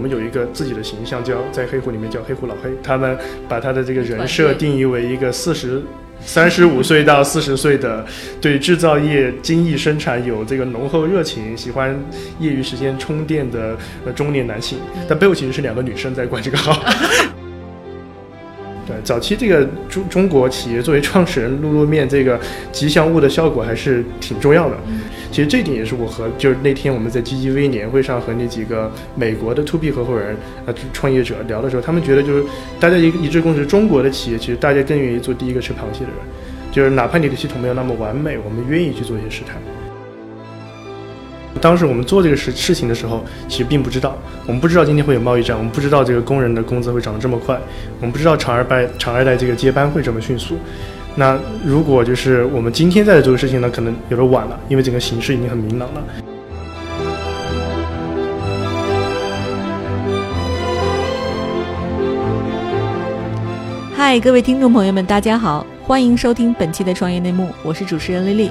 我们有一个自己的形象，叫在黑虎里面叫黑虎老黑。他们把他的这个人设定义为一个四十三十五岁到四十岁的，对制造业精益生产有这个浓厚热情，喜欢业余时间充电的中年男性。但背后其实是两个女生在管这个号。对，早期这个中中国企业作为创始人露露面这个吉祥物的效果还是挺重要的。其实这点也是我和就是那天我们在 GGV 年会上和那几个美国的 To B 合伙人啊创业者聊的时候，他们觉得就是大家一一致共识，中国的企业其实大家更愿意做第一个吃螃蟹的人，就是哪怕你的系统没有那么完美，我们愿意去做一些试探。当时我们做这个事事情的时候，其实并不知道，我们不知道今天会有贸易战，我们不知道这个工人的工资会涨得这么快，我们不知道厂二代厂二代这个接班会这么迅速。那如果就是我们今天在做的事情呢，可能有点晚了，因为整个形势已经很明朗了。嗨，各位听众朋友们，大家好，欢迎收听本期的创业内幕，我是主持人丽丽。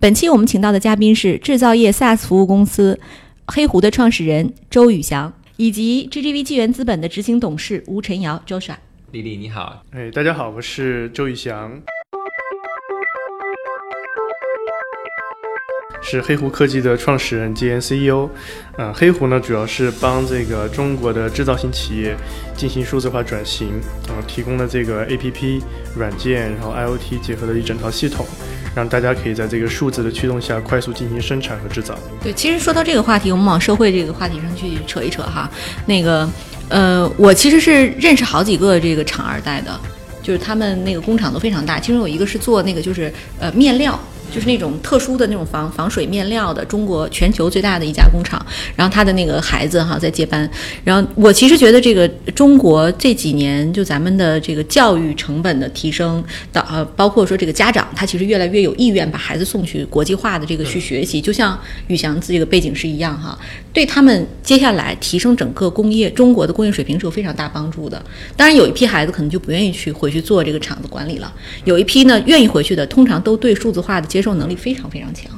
本期我们请到的嘉宾是制造业 SaaS 服务公司黑狐的创始人周宇翔，以及 GGV 纪元资本的执行董事吴晨瑶 Joshua。丽丽你好，哎，大家好，我是周宇翔，是黑狐科技的创始人兼 CEO。嗯，黑狐呢主要是帮这个中国的制造型企业进行数字化转型，然后提供了这个 APP 软件，然后 IoT 结合的一整套系统。让大家可以在这个数字的驱动下快速进行生产和制造。对，其实说到这个话题，我们往社会这个话题上去扯一扯哈。那个，呃，我其实是认识好几个这个厂二代的，就是他们那个工厂都非常大，其中有一个是做那个就是呃面料。就是那种特殊的那种防防水面料的，中国全球最大的一家工厂。然后他的那个孩子哈在接班。然后我其实觉得这个中国这几年就咱们的这个教育成本的提升，到呃包括说这个家长他其实越来越有意愿把孩子送去国际化的这个去学习，就像宇翔这个背景是一样哈，对他们接下来提升整个工业中国的工业水平是有非常大帮助的。当然有一批孩子可能就不愿意去回去做这个厂子管理了，有一批呢愿意回去的，通常都对数字化的接受能力非常非常强，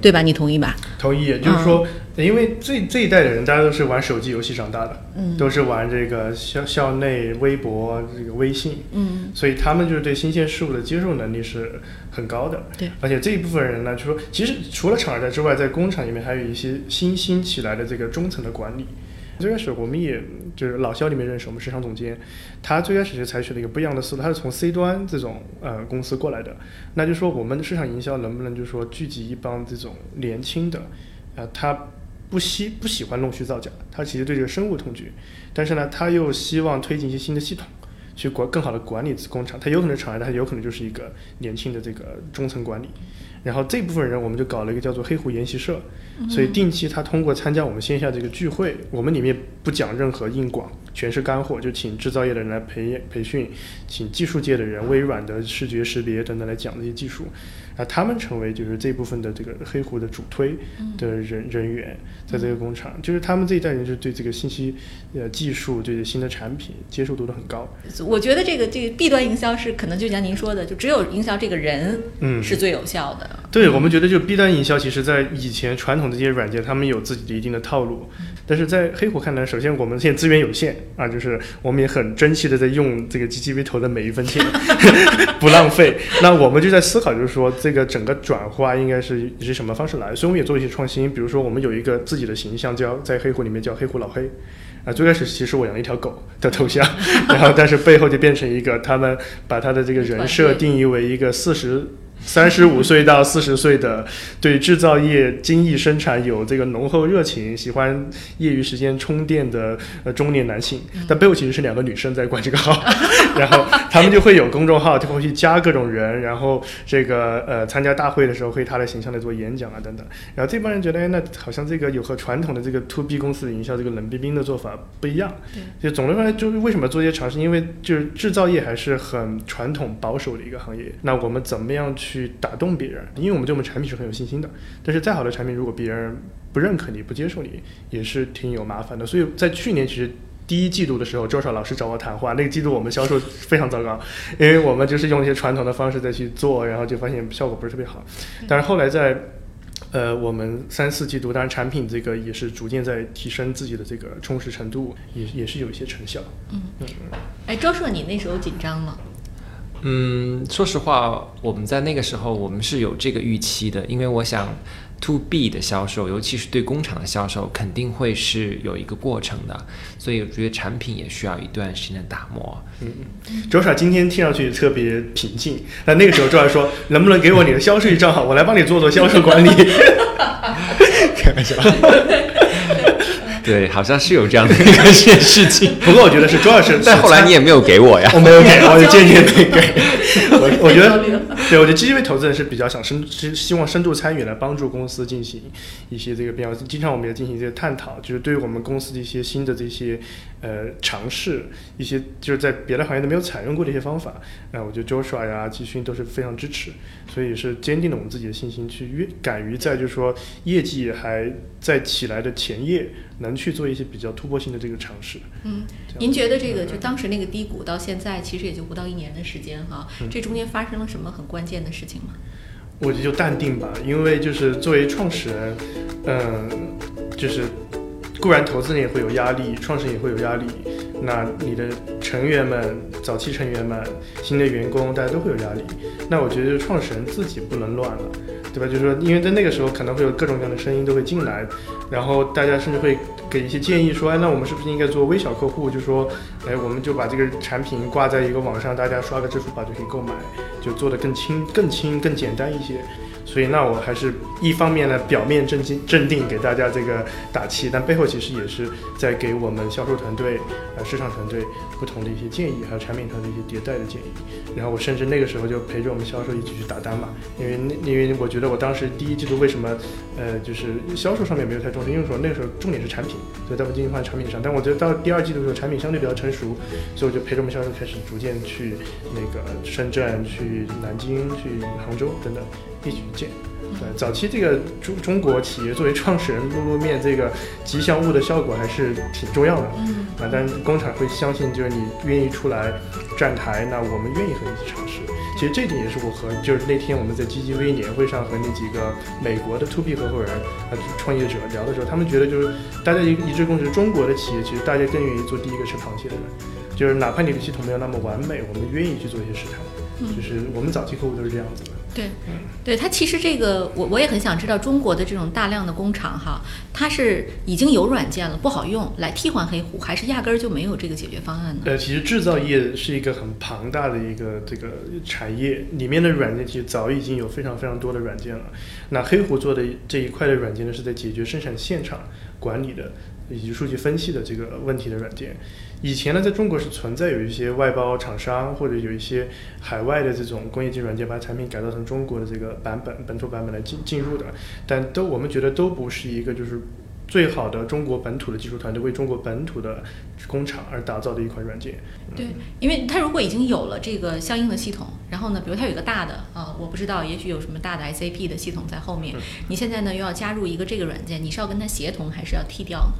对吧？你同意吧？同意，就是说，因为这这一代的人，大家都是玩手机游戏长大的，嗯，都是玩这个校校内微博、这个微信，嗯，所以他们就是对新鲜事物的接受能力是很高的，对。而且这一部分人呢，就说其实除了厂二代之外，在工厂里面还有一些新兴起来的这个中层的管理。最开始我们也就是老肖里面认识我们市场总监，他最开始是采取了一个不一样的思路，他是从 C 端这种呃公司过来的，那就说我们的市场营销能不能就是说聚集一帮这种年轻的，呃，他不喜不喜欢弄虚造假，他其实对这个深恶痛绝，但是呢，他又希望推进一些新的系统，去管更好的管理工厂，他有可能厂外，他有可能就是一个年轻的这个中层管理。然后这部分人，我们就搞了一个叫做黑虎研习社，所以定期他通过参加我们线下这个聚会，我们里面不讲任何硬广，全是干货，就请制造业的人来培培训，请技术界的人，微软的视觉识别等等来讲这些技术。那他们成为就是这部分的这个黑狐的主推的人人员，在这个工厂，就是他们这一代人是对这个信息呃技术，对新的产品接受度都很高。我觉得这个这个弊端营销是可能就像您说的，就只有营销这个人，嗯，是最有效的。对我们觉得，就弊端营销，其实在以前传统的这些软件，他们有自己的一定的套路，但是在黑虎看来，首先我们现在资源有限啊，就是我们也很珍惜的在用这个 GGV 投的每一分钱，不浪费。那我们就在思考，就是说。这个整个转化应该是以什么方式来？所以我们也做了一些创新，比如说我们有一个自己的形象，叫在黑虎里面叫黑虎老黑。啊，最开始其实我养了一条狗的头像，然后但是背后就变成一个他们把他的这个人设定义为一个四十三十五岁到四十岁的对制造业精益生产有这个浓厚热情，喜欢业余时间充电的呃中年男性，但背后其实是两个女生在管这个号，然后他们就会有公众号，就会去加各种人，然后这个呃参加大会的时候会以他的形象来做演讲啊等等，然后这帮人觉得，哎，那好像这个有和传统的这个 to B 公司的营销这个冷冰冰的做法不一样，就总的来说，就是为什么做这些尝试，因为就是制造业还是很传统保守的一个行业，那我们怎么样去？去打动别人，因为我们对我们产品是很有信心的。但是再好的产品，如果别人不认可你、不接受你，也是挺有麻烦的。所以在去年其实第一季度的时候，周少老师找我谈话，那个季度我们销售非常糟糕，因为我们就是用一些传统的方式再去做，然后就发现效果不是特别好。但是后来在呃我们三四季度，当然产品这个也是逐渐在提升自己的这个充实程度，也也是有一些成效。嗯嗯。哎，周硕，你那时候紧张吗？嗯，说实话，我们在那个时候我们是有这个预期的，因为我想，to B 的销售，尤其是对工厂的销售，肯定会是有一个过程的，所以我觉得产品也需要一段时间的打磨。嗯嗯，周帅今天听上去特别平静，但那个时候周帅说，能不能给我你的销售账号，我来帮你做做销售管理？开玩笑。对，好像是有这样的一个事事情。不过我觉得是周老师，但后来你也没有给我呀。我没有给，我就 坚决没给。我 我觉得，对，我觉得基金位投资人是比较想深，是希望深度参与来帮助公司进行一些这个变化。经常我们也进行一些探讨，就是对于我们公司的一些新的这些呃尝试，一些就是在别的行业都没有采用过的一些方法。啊，我觉得 Joshua 呀、季勋都是非常支持，所以是坚定了我们自己的信心，去越敢于在就是说业绩还在起来的前夜。能去做一些比较突破性的这个尝试。嗯，您觉得这个就当时那个低谷到现在，其实也就不到一年的时间哈，这中间发生了什么很关键的事情吗？我觉得就淡定吧，因为就是作为创始人，嗯，就是固然投资人也会有压力，创始人也会有压力，那你的成员们、早期成员们、新的员工，大家都会有压力。那我觉得创始人自己不能乱了。对吧？就是说，因为在那个时候可能会有各种各样的声音都会进来，然后大家甚至会给一些建议，说，哎，那我们是不是应该做微小客户？就说，哎，我们就把这个产品挂在一个网上，大家刷个支付宝就可以购买，就做的更轻、更轻、更简单一些。所以，那我还是一方面呢，表面镇静镇定，给大家这个打气，但背后其实也是在给我们销售团队、呃市场团队不同的一些建议，还有产品团队一些迭代的建议。然后我甚至那个时候就陪着我们销售一起去打单嘛，因为那因为我觉得我当时第一季度为什么呃就是销售上面没有太重视，因为说那个时候重点是产品，所以大部分精力放在产品上。但我觉得到第二季度的时候，产品相对比较成熟，所以我就陪着我们销售开始逐渐去那个深圳、去南京、去杭州等等。一起去见，对，早期这个中中国企业作为创始人露露面，这个吉祥物的效果还是挺重要的，嗯，啊，但工厂会相信，就是你愿意出来站台，那我们愿意和你一起尝试。其实这点也是我和就是那天我们在 GGV 年会上和那几个美国的 To B 合伙人啊创业者聊的时候，他们觉得就是大家一一致共识，中国的企业其实大家更愿意做第一个吃螃蟹的人，就是哪怕你的系统没有那么完美，我们愿意去做一些试探，就是我们早期客户都是这样子的。对，对它其实这个我我也很想知道中国的这种大量的工厂哈，它是已经有软件了不好用来替换黑虎，还是压根儿就没有这个解决方案呢？呃，其实制造业是一个很庞大的一个这个产业，里面的软件其实早已经有非常非常多的软件了。那黑虎做的这一块的软件呢，是在解决生产现场管理的以及数据分析的这个问题的软件。以前呢，在中国是存在有一些外包厂商或者有一些海外的这种工业级软件，把产品改造成中国的这个版本、本土版本来进进入的，但都我们觉得都不是一个就是最好的中国本土的技术团队为中国本土的工厂而打造的一款软件。对，因为它如果已经有了这个相应的系统，然后呢，比如它有一个大的啊，我不知道，也许有什么大的 SAP 的系统在后面，你现在呢又要加入一个这个软件，你是要跟它协同还是要替掉呢？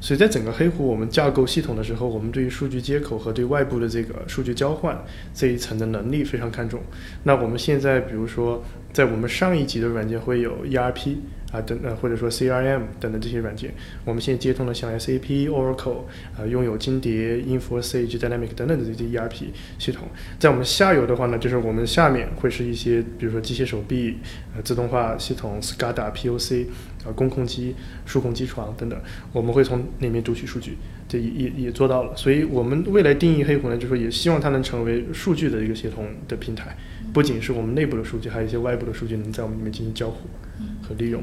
所以在整个黑湖我们架构系统的时候，我们对于数据接口和对外部的这个数据交换这一层的能力非常看重。那我们现在比如说，在我们上一级的软件会有 ERP。啊，等呃，或者说 CRM 等等这些软件，我们现在接通了像 SAP、Oracle，啊，拥有金蝶、InfoSage、Dynamic 等等的这些 ERP 系统。在我们下游的话呢，就是我们下面会是一些，比如说机械手臂、呃，自动化系统、SCADA、POC，啊，工控机、数控机床等等，我们会从里面读取数据，这也也也做到了。所以我们未来定义黑狐呢，就是说也希望它能成为数据的一个协同的平台，不仅是我们内部的数据，还有一些外部的数据能在我们里面进行交互和利用。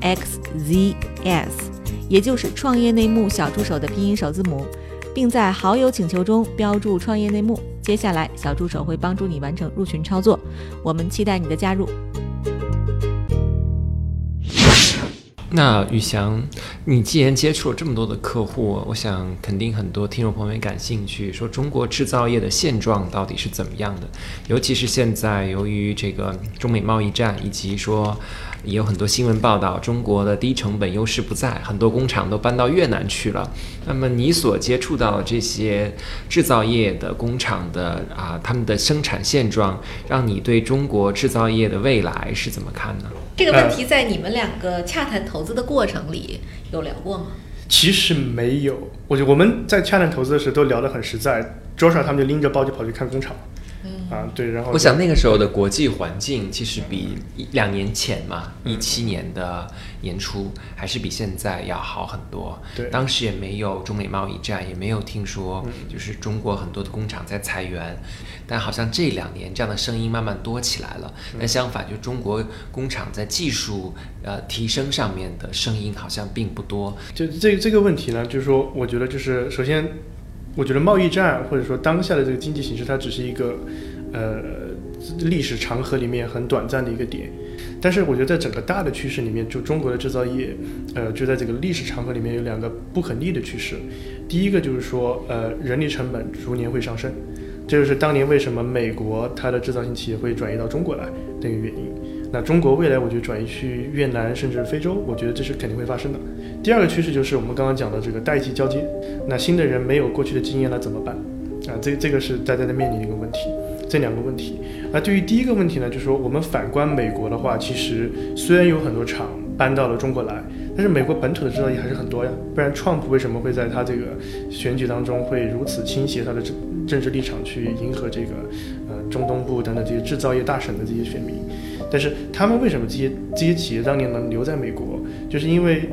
xzs，也就是创业内幕小助手的拼音首字母，并在好友请求中标注创业内幕。接下来，小助手会帮助你完成入群操作，我们期待你的加入。那宇翔，你既然接触了这么多的客户，我想肯定很多听众朋友也感兴趣，说中国制造业的现状到底是怎么样的？尤其是现在，由于这个中美贸易战，以及说。也有很多新闻报道，中国的低成本优势不在，很多工厂都搬到越南去了。那么你所接触到的这些制造业的工厂的啊，他们的生产现状，让你对中国制造业的未来是怎么看呢？这个问题在你们两个洽谈投资的过程里有聊过吗？其实没有，我就我们在洽谈投资的时候都聊得很实在，桌上他们就拎着包就跑去看工厂。啊，对，然后我想那个时候的国际环境其实比两年前嘛，一七年的年初还是比现在要好很多。对，当时也没有中美贸易战，也没有听说就是中国很多的工厂在裁员，但好像这两年这样的声音慢慢多起来了。但相反，就中国工厂在技术呃提升上面的声音好像并不多。就这这个问题呢，就是说，我觉得就是首先，我觉得贸易战或者说当下的这个经济形势，它只是一个。呃，历史长河里面很短暂的一个点，但是我觉得在整个大的趋势里面，就中国的制造业，呃，就在这个历史长河里面有两个不可逆的趋势。第一个就是说，呃，人力成本逐年会上升，这就是当年为什么美国它的制造型企业会转移到中国来的一个原因。那中国未来我觉得转移去越南甚至非洲，我觉得这是肯定会发生的。第二个趋势就是我们刚刚讲的这个代际交接，那新的人没有过去的经验了怎么办？啊，这这个是大家在面临一个。这两个问题，那对于第一个问题呢，就是说我们反观美国的话，其实虽然有很多厂搬到了中国来，但是美国本土的制造业还是很多呀。不然，川普为什么会在他这个选举当中会如此倾斜他的政政治立场去迎合这个呃中东部等等这些制造业大省的这些选民？但是他们为什么这些这些企业当年能留在美国，就是因为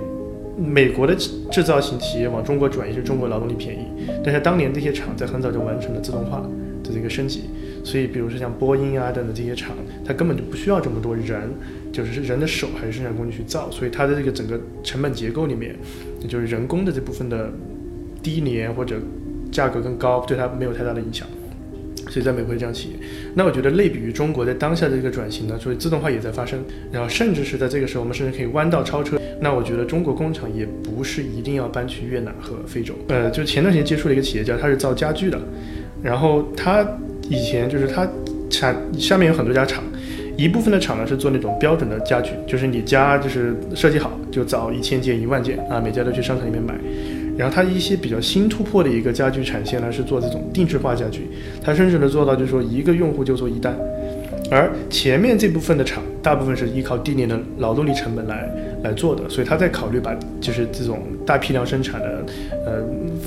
美国的制造型企业往中国转移是中国劳动力便宜，但是当年这些厂在很早就完成了自动化的这个升级。所以，比如说像波音啊等等这些厂，它根本就不需要这么多人，就是人的手还是生产工具去造，所以它的这个整个成本结构里面，就是人工的这部分的低廉或者价格更高，对它没有太大的影响。所以在美国这样企业，那我觉得类比于中国在当下的这个转型呢，所以自动化也在发生，然后甚至是在这个时候，我们甚至可以弯道超车。那我觉得中国工厂也不是一定要搬去越南和非洲。呃，就前段时间接触了一个企业家，他是造家具的，然后他。以前就是它产下面有很多家厂，一部分的厂呢是做那种标准的家具，就是你家就是设计好就造一千件一万件啊，每家都去商场里面买。然后它一些比较新突破的一个家具产线呢是做这种定制化家具，它甚至能做到就是说一个用户就做一单。而前面这部分的厂，大部分是依靠低廉的劳动力成本来来做的，所以他在考虑把就是这种大批量生产的呃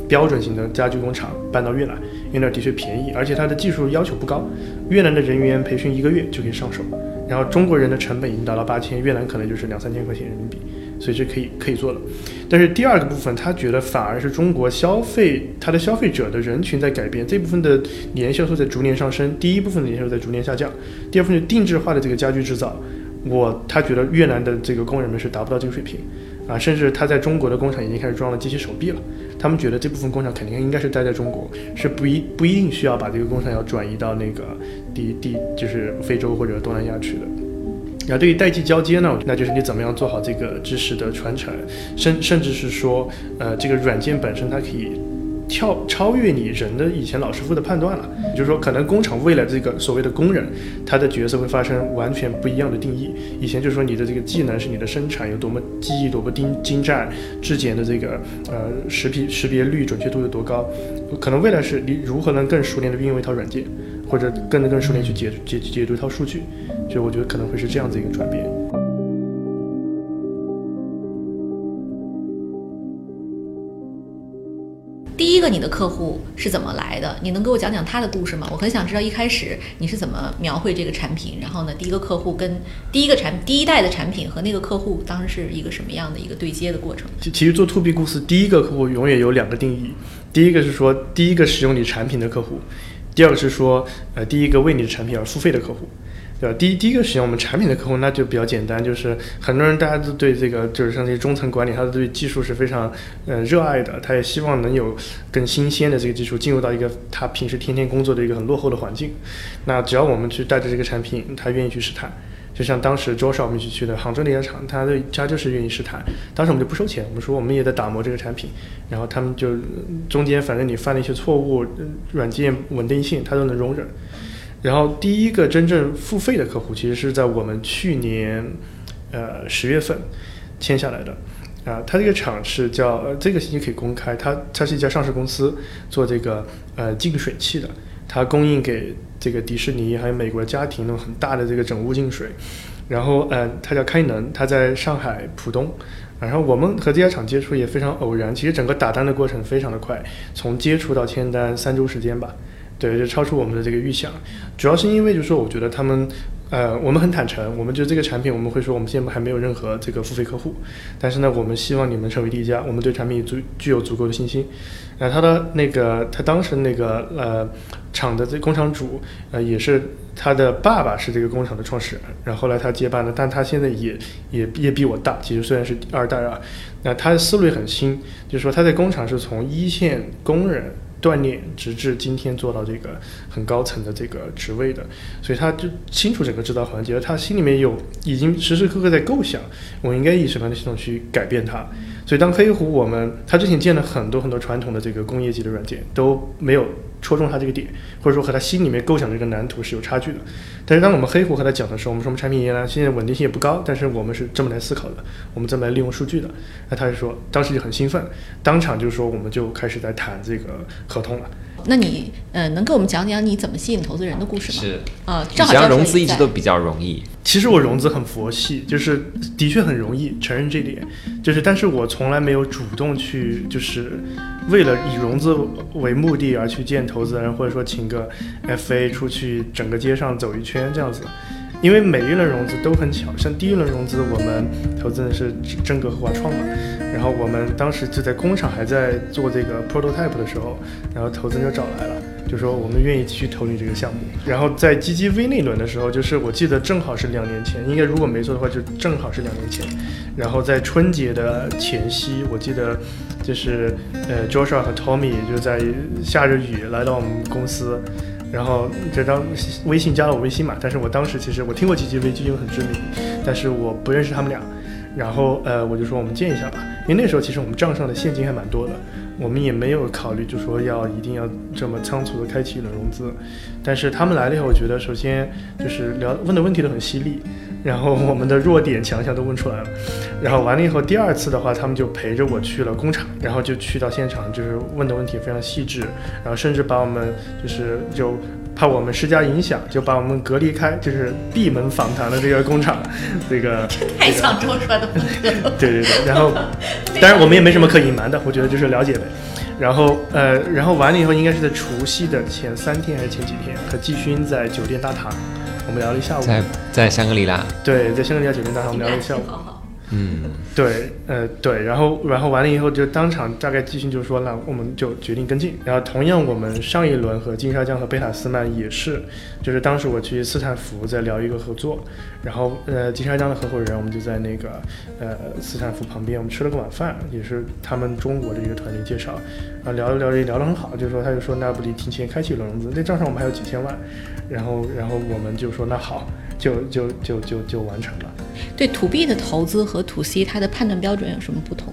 标准型的家具工厂搬到越南，因为那的确便宜，而且它的技术要求不高，越南的人员培训一个月就可以上手，然后中国人的成本已经达到八千，越南可能就是两三千块钱人民币。所以这可以可以做的，但是第二个部分，他觉得反而是中国消费，它的消费者的人群在改变，这部分的年销售在逐年上升，第一部分的年销售在逐年下降，第二部分定制化的这个家居制造，我他觉得越南的这个工人们是达不到这个水平，啊，甚至他在中国的工厂已经开始装了机器手臂了，他们觉得这部分工厂肯定应该是待在中国，是不一不一定需要把这个工厂要转移到那个第第就是非洲或者东南亚去的。然后对于代际交接呢，那就是你怎么样做好这个知识的传承，甚甚至是说，呃，这个软件本身它可以跳超越你人的以前老师傅的判断了。也就是说，可能工厂未来这个所谓的工人，他的角色会发生完全不一样的定义。以前就是说你的这个技能是你的生产有多么技艺多么精精湛，质检的这个呃识别识别率准确度有多高，可能未来是你如何能更熟练的运用一套软件，或者更能更熟练去解解解读一套数据。就我觉得可能会是这样子一个转变。第一个，你的客户是怎么来的？你能给我讲讲他的故事吗？我很想知道一开始你是怎么描绘这个产品，然后呢，第一个客户跟第一个产第一代的产品和那个客户当时是一个什么样的一个对接的过程？其实做 to B 公司，第一个客户永远有两个定义，第一个是说第一个使用你产品的客户，第二个是说呃第一个为你的产品而付费的客户。对吧？第一第一个使用我们产品的客户，那就比较简单，就是很多人大家都对这个，就是像这些中层管理，他对技术是非常呃热爱的，他也希望能有更新鲜的这个技术进入到一个他平时天天工作的一个很落后的环境。那只要我们去带着这个产品，他愿意去试探。就像当时周少我们一起去的杭州那家厂，他的他就是愿意试探。当时我们就不收钱，我们说我们也在打磨这个产品，然后他们就中间反正你犯了一些错误，软件稳定性他都能容忍。然后第一个真正付费的客户，其实是在我们去年，呃十月份签下来的，啊，他这个厂是叫呃这个信息可以公开，它它是一家上市公司，做这个呃净水器的，它供应给这个迪士尼还有美国家庭那种很大的这个整屋净水，然后呃它叫开能，它在上海浦东，然后我们和这家厂接触也非常偶然，其实整个打单的过程非常的快，从接触到签单三周时间吧。对，就超出我们的这个预想，主要是因为就是说，我觉得他们，呃，我们很坦诚，我们就这个产品，我们会说我们现在还没有任何这个付费客户，但是呢，我们希望你们成为第一家，我们对产品足具有足够的信心。那他的那个，他当时那个呃厂的这工厂主，呃，也是他的爸爸是这个工厂的创始人，然后后来他接班了，但他现在也也也比我大，其实虽然是二代啊，那他的思路也很新，就是说他在工厂是从一线工人。锻炼，直至今天做到这个很高层的这个职位的，所以他就清楚整个制造环节，他心里面有已经时时刻刻在构想，我应该以什么样的系统去改变它。所以当黑狐我们他之前建了很多很多传统的这个工业级的软件都没有。戳中他这个点，或者说和他心里面构想的这个蓝图是有差距的。但是当我们黑狐和他讲的时候，我们说我们产品原来现在稳定性也不高，但是我们是这么来思考的，我们这么来利用数据的。那他就说，当时就很兴奋，当场就说我们就开始在谈这个合同了。那你呃，能给我们讲讲你怎么吸引投资人的故事吗？是啊，正好融资一直都比较容易。其实我融资很佛系，就是的确很容易承认这点，就是但是我从来没有主动去，就是为了以融资为目的而去见投资人，或者说请个 FA 出去整个街上走一圈这样子。因为每一轮融资都很巧，像第一轮融资我们投资的是真格和华创嘛，然后我们当时就在工厂还在做这个 prototype 的时候，然后投资人就找来了，就说我们愿意继续投你这个项目。然后在 GGV 那轮的时候，就是我记得正好是两年前，应该如果没错的话就正好是两年前。然后在春节的前夕，我记得就是呃 Joshua 和 Tommy 就在下着雨来到我们公司。然后这张微信加了我微信嘛，但是我当时其实我听过 GGV，基金很知名，但是我不认识他们俩。然后呃，我就说我们见一下吧，因为那时候其实我们账上的现金还蛮多的，我们也没有考虑就说要一定要这么仓促的开启一轮融资。但是他们来了以后，我觉得首先就是聊问的问题都很犀利，然后我们的弱点强项都问出来了。然后完了以后，第二次的话，他们就陪着我去了工厂，然后就去到现场，就是问的问题非常细致，然后甚至把我们就是就。怕我们施加影响，就把我们隔离开，就是闭门访谈的这个工厂，这个 太像周川的风格。对对对，然后，当然我们也没什么可隐瞒的，我觉得就是了解呗。然后呃，然后完了以后，应该是在除夕的前三天还是前几天，和季勋在酒店大堂，我们聊了一下午。在在香格里拉。对，在香格里拉酒店大堂，我们聊了一下午。嗯，对，呃，对，然后，然后完了以后，就当场大概季勋就说，那我们就决定跟进。然后，同样，我们上一轮和金沙江和贝塔斯曼也是，就是当时我去斯坦福在聊一个合作，然后，呃，金沙江的合伙人，我们就在那个，呃，斯坦福旁边，我们吃了个晚饭，也是他们中国的一个团队介绍，啊，聊着聊着聊得很好，就是说他就说，那不得提前开启轮融资？那账上我们还有几千万，然后，然后我们就说，那好。就就就就就完成了。对，to B 的投资和 to C 它的判断标准有什么不同？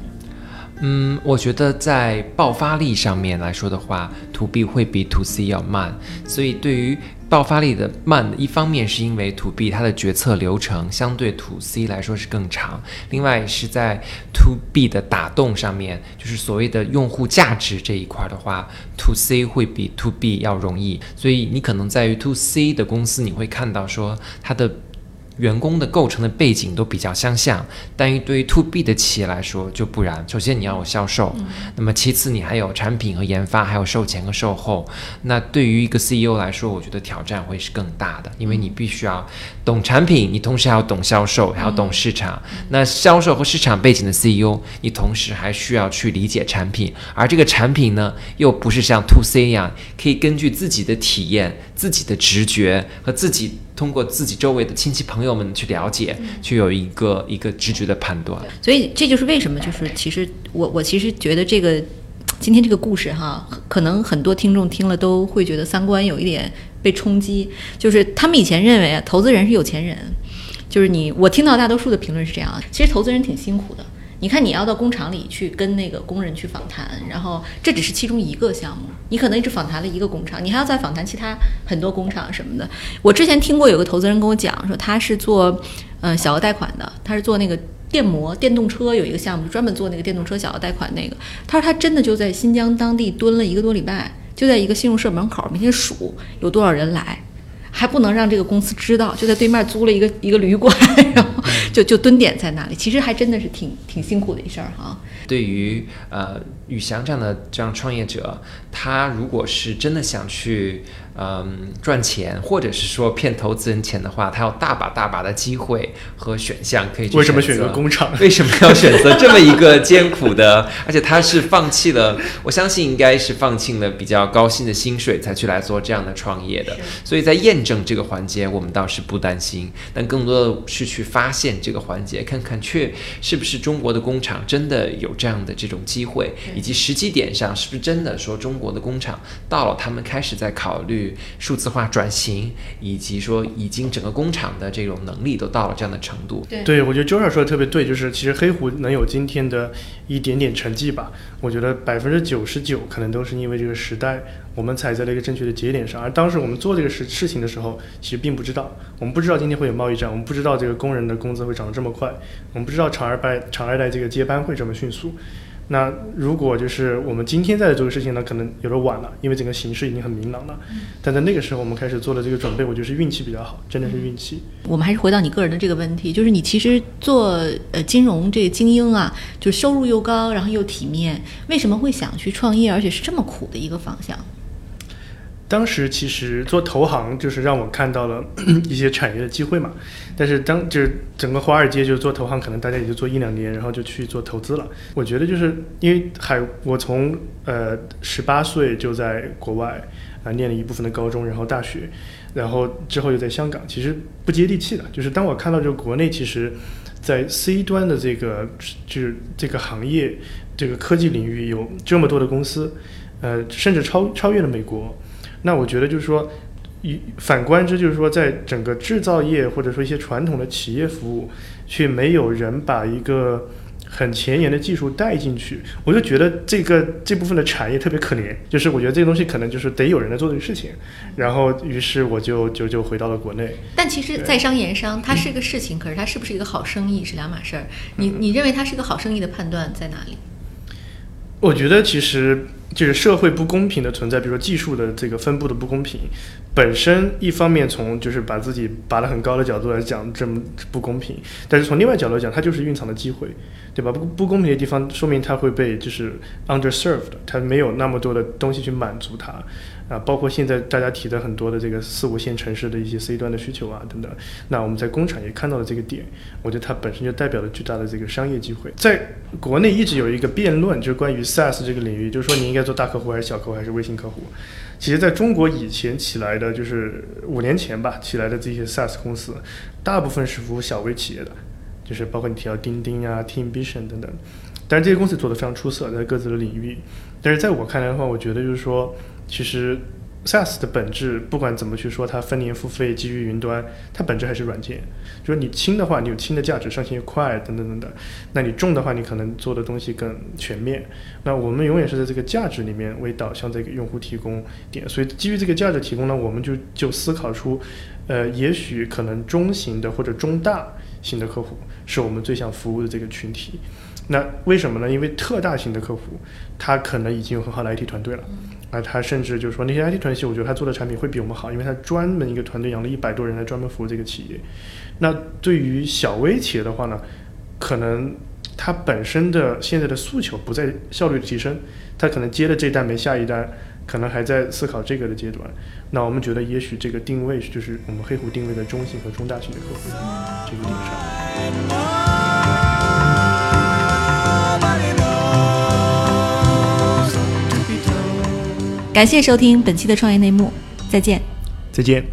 嗯，我觉得在爆发力上面来说的话，to B 会比 to C 要慢，所以对于爆发力的慢，一方面是因为 to B 它的决策流程相对 to C 来说是更长，另外是在 to B 的打动上面，就是所谓的用户价值这一块的话，to C 会比 to B 要容易，所以你可能在于 to C 的公司，你会看到说它的。员工的构成的背景都比较相像，但于对于 to B 的企业来说就不然。首先你要有销售，那么其次你还有产品和研发，还有售前和售后。那对于一个 CEO 来说，我觉得挑战会是更大的，因为你必须要懂产品，你同时还要懂销售，还要懂市场。那销售和市场背景的 CEO，你同时还需要去理解产品，而这个产品呢，又不是像 to C 一样，可以根据自己的体验、自己的直觉和自己。通过自己周围的亲戚朋友们去了解，去有一个一个直觉的判断。所以这就是为什么，就是其实我我其实觉得这个今天这个故事哈，可能很多听众听了都会觉得三观有一点被冲击。就是他们以前认为啊，投资人是有钱人，就是你我听到大多数的评论是这样，其实投资人挺辛苦的。你看，你要到工厂里去跟那个工人去访谈，然后这只是其中一个项目，你可能只访谈了一个工厂，你还要再访谈其他很多工厂什么的。我之前听过有个投资人跟我讲说，他是做呃小额贷款的，他是做那个电摩电动车有一个项目，专门做那个电动车小额贷款那个。他说他真的就在新疆当地蹲了一个多礼拜，就在一个信用社门口每天数有多少人来。还不能让这个公司知道，就在对面租了一个一个旅馆，然后就就蹲点在那里。其实还真的是挺挺辛苦的一事儿哈。对于呃宇翔这样的这样创业者，他如果是真的想去。嗯，赚钱或者是说骗投资人钱的话，他有大把大把的机会和选项可以去为什么选择工厂？为什么要选择这么一个艰苦的？而且他是放弃了，我相信应该是放弃了比较高薪的薪水才去来做这样的创业的。所以在验证这个环节，我们倒是不担心，但更多的是去发现这个环节，看看确是不是中国的工厂真的有这样的这种机会，以及时机点上是不是真的说中国的工厂到了，他们开始在考虑。数字化转型，以及说已经整个工厂的这种能力都到了这样的程度。对，我觉得周二说的特别对，就是其实黑狐能有今天的一点点成绩吧，我觉得百分之九十九可能都是因为这个时代，我们踩在了一个正确的节点上。而当时我们做这个事事情的时候，其实并不知道，我们不知道今天会有贸易战，我们不知道这个工人的工资会涨得这么快，我们不知道厂二代厂二代这个接班会这么迅速。那如果就是我们今天在做的事情呢，可能有点晚了，因为整个形势已经很明朗了。但在那个时候，我们开始做的这个准备，我觉得是运气比较好，真的是运气。我们还是回到你个人的这个问题，就是你其实做呃金融这个精英啊，就收入又高，然后又体面，为什么会想去创业，而且是这么苦的一个方向？当时其实做投行就是让我看到了 一些产业的机会嘛，但是当就是整个华尔街就是做投行，可能大家也就做一两年，然后就去做投资了。我觉得就是因为海，我从呃十八岁就在国外啊念了一部分的高中，然后大学，然后之后又在香港，其实不接地气的。就是当我看到就国内其实，在 C 端的这个就是这个行业这个科技领域有这么多的公司，呃，甚至超超越了美国。那我觉得就是说，一反观之就是说，在整个制造业或者说一些传统的企业服务，却没有人把一个很前沿的技术带进去，我就觉得这个这部分的产业特别可怜。就是我觉得这个东西可能就是得有人来做这个事情，然后于是我就就就回到了国内。但其实在商言商，它是一个事情，可是它是不是一个好生意是两码事儿。你你认为它是一个好生意的判断在哪里？我觉得其实。就是社会不公平的存在，比如说技术的这个分布的不公平，本身一方面从就是把自己拔得很高的角度来讲，这么不公平，但是从另外角度讲，它就是蕴藏的机会，对吧？不不公平的地方，说明它会被就是 underserved，它没有那么多的东西去满足它。啊，包括现在大家提的很多的这个四五线城市的一些 C 端的需求啊等等，那我们在工厂也看到了这个点，我觉得它本身就代表了巨大的这个商业机会。在国内一直有一个辩论，就是关于 SaaS 这个领域，就是说你应该做大客户还是小客户还是微信客户。其实在中国以前起来的，就是五年前吧起来的这些 SaaS 公司，大部分是服务小微企业的，就是包括你提到钉钉啊、Teamvision 等等，但是这些公司做的非常出色，在各自的领域。但是在我看来的话，我觉得就是说。其实 SaaS 的本质，不管怎么去说，它分年付费基于云端，它本质还是软件。就是你轻的话，你有轻的价值，上线快，等等等等。那你重的话，你可能做的东西更全面。那我们永远是在这个价值里面为导向，这个用户提供点。所以基于这个价值提供呢，我们就就思考出，呃，也许可能中型的或者中大型的客户是我们最想服务的这个群体。那为什么呢？因为特大型的客户，他可能已经有很好的 IT 团队了，那他甚至就是说那些 IT 团队，我觉得他做的产品会比我们好，因为他专门一个团队养了一百多人来专门服务这个企业。那对于小微企业的话呢，可能它本身的现在的诉求不在效率的提升，他可能接了这单没下一单，可能还在思考这个的阶段。那我们觉得也许这个定位就是我们黑虎定位的中型和中大型的客户这个点上。感谢收听本期的创业内幕，再见。再见。